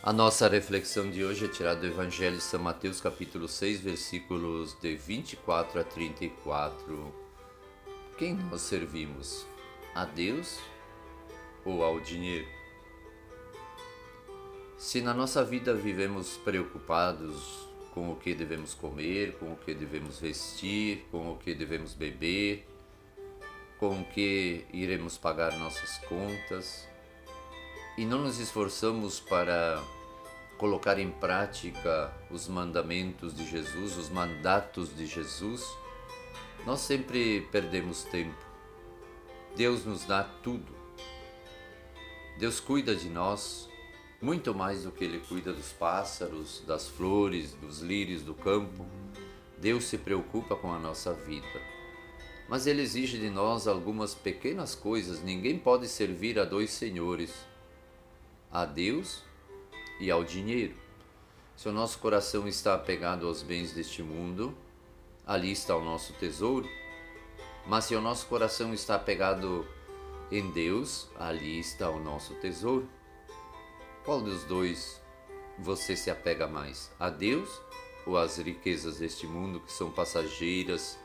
A nossa reflexão de hoje é tirada do Evangelho de São Mateus, capítulo 6, versículos de 24 a 34. Quem nós servimos? A Deus ou ao dinheiro? Se na nossa vida vivemos preocupados com o que devemos comer, com o que devemos vestir, com o que devemos beber, com o que iremos pagar nossas contas, e não nos esforçamos para colocar em prática os mandamentos de Jesus, os mandatos de Jesus, nós sempre perdemos tempo. Deus nos dá tudo. Deus cuida de nós muito mais do que Ele cuida dos pássaros, das flores, dos lírios do campo. Deus se preocupa com a nossa vida. Mas Ele exige de nós algumas pequenas coisas. Ninguém pode servir a dois senhores, a Deus e ao dinheiro. Se o nosso coração está apegado aos bens deste mundo, ali está o nosso tesouro. Mas se o nosso coração está apegado em Deus, ali está o nosso tesouro. Qual dos dois você se apega mais? A Deus ou às riquezas deste mundo que são passageiras,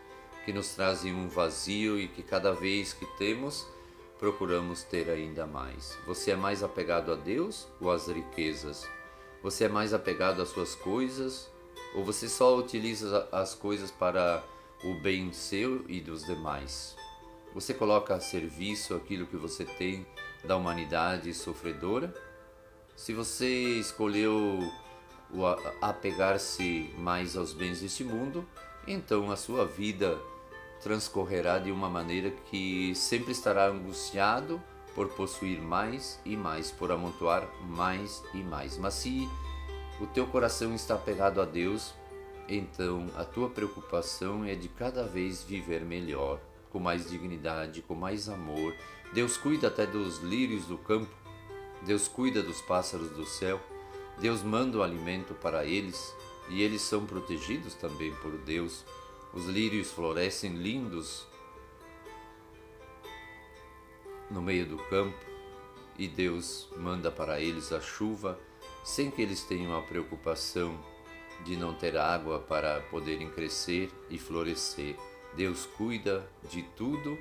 que nos trazem um vazio e que cada vez que temos procuramos ter ainda mais. Você é mais apegado a Deus ou às riquezas? Você é mais apegado às suas coisas ou você só utiliza as coisas para o bem seu e dos demais? Você coloca a serviço aquilo que você tem da humanidade sofredora? Se você escolheu apegar-se mais aos bens deste mundo, então a sua vida transcorrerá de uma maneira que sempre estará angustiado por possuir mais e mais, por amontoar mais e mais. Mas se o teu coração está pegado a Deus, então a tua preocupação é de cada vez viver melhor, com mais dignidade, com mais amor. Deus cuida até dos lírios do campo, Deus cuida dos pássaros do céu, Deus manda o alimento para eles e eles são protegidos também por Deus. Os lírios florescem lindos no meio do campo e Deus manda para eles a chuva sem que eles tenham a preocupação de não ter água para poderem crescer e florescer. Deus cuida de tudo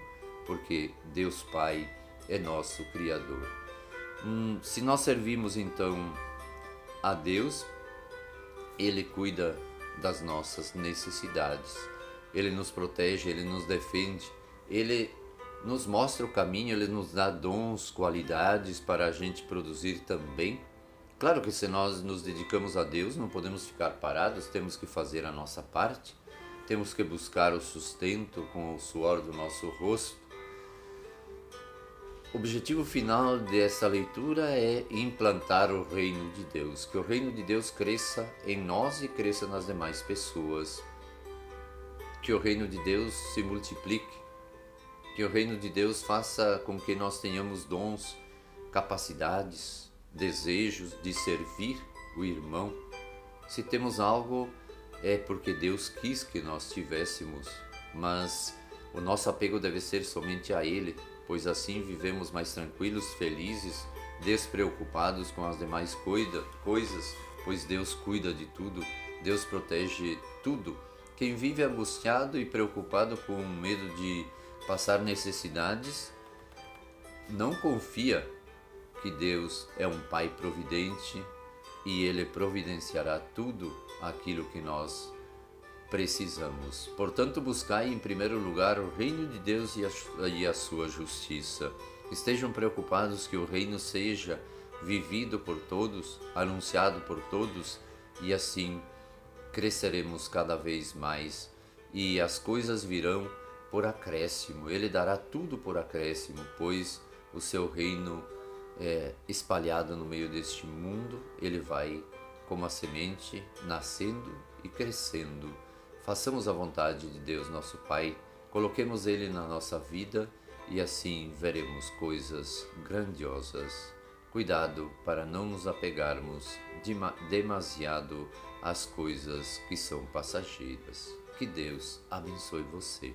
porque Deus Pai é nosso Criador. Hum, se nós servimos então a Deus, Ele cuida das nossas necessidades. Ele nos protege, ele nos defende, ele nos mostra o caminho, ele nos dá dons, qualidades para a gente produzir também. Claro que se nós nos dedicamos a Deus, não podemos ficar parados, temos que fazer a nossa parte, temos que buscar o sustento com o suor do nosso rosto. O objetivo final dessa leitura é implantar o reino de Deus, que o reino de Deus cresça em nós e cresça nas demais pessoas que o reino de Deus se multiplique, que o reino de Deus faça com que nós tenhamos dons, capacidades, desejos de servir o irmão. Se temos algo, é porque Deus quis que nós tivéssemos, mas o nosso apego deve ser somente a Ele, pois assim vivemos mais tranquilos, felizes, despreocupados com as demais coisas, pois Deus cuida de tudo, Deus protege tudo quem vive angustiado e preocupado com medo de passar necessidades, não confia que Deus é um Pai providente e Ele providenciará tudo aquilo que nós precisamos. Portanto, buscai em primeiro lugar o reino de Deus e a, sua justiça. Estejam preocupados que o reino seja vivido por todos, anunciado por todos e assim cresceremos cada vez mais e as coisas virão por acréscimo. Ele dará tudo por acréscimo, pois o seu reino é espalhado no meio deste mundo, ele vai como a semente nascendo e crescendo. Façamos a vontade de Deus, nosso Pai, coloquemos ele na nossa vida e assim veremos coisas grandiosas. Cuidado para não nos apegarmos demasiado às coisas que são passageiras. Que Deus abençoe você.